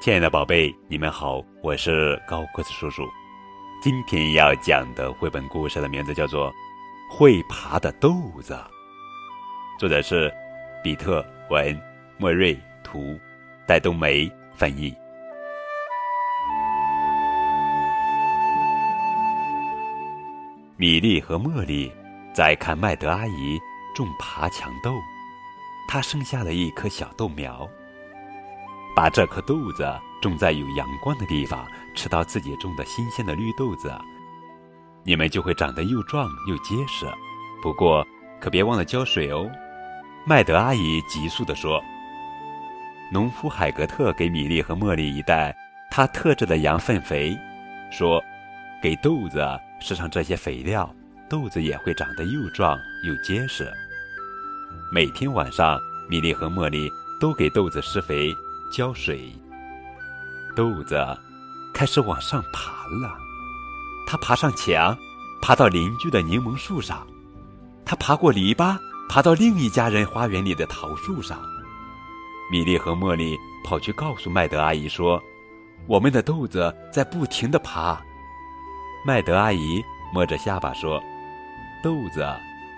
亲爱的宝贝，你们好，我是高个子叔叔。今天要讲的绘本故事的名字叫做《会爬的豆子》，作者是比特文，莫瑞图，戴冬梅翻译。米莉和茉莉在看麦德阿姨种爬墙豆，她生下了一颗小豆苗。把这颗豆子种在有阳光的地方，吃到自己种的新鲜的绿豆子，你们就会长得又壮又结实。不过可别忘了浇水哦。麦德阿姨急速地说：“农夫海格特给米莉和茉莉一袋他特制的羊粪肥，说，给豆子施上这些肥料，豆子也会长得又壮又结实。每天晚上，米莉和茉莉都给豆子施肥。”浇水，豆子开始往上爬了。它爬上墙，爬到邻居的柠檬树上；它爬过篱笆，爬到另一家人花园里的桃树上。米莉和茉莉跑去告诉麦德阿姨说：“我们的豆子在不停的爬。”麦德阿姨摸着下巴说：“豆子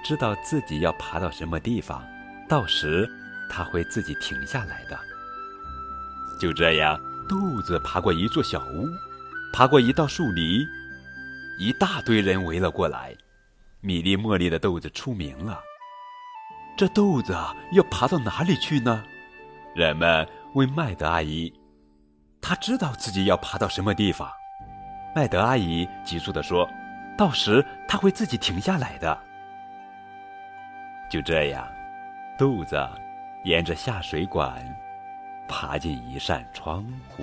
知道自己要爬到什么地方，到时它会自己停下来的。”就这样，豆子爬过一座小屋，爬过一道树篱，一大堆人围了过来。米粒茉莉的豆子出名了。这豆子要爬到哪里去呢？人们问麦德阿姨。她知道自己要爬到什么地方。麦德阿姨急促地说：“到时它会自己停下来的。”就这样，豆子沿着下水管。爬进一扇窗户。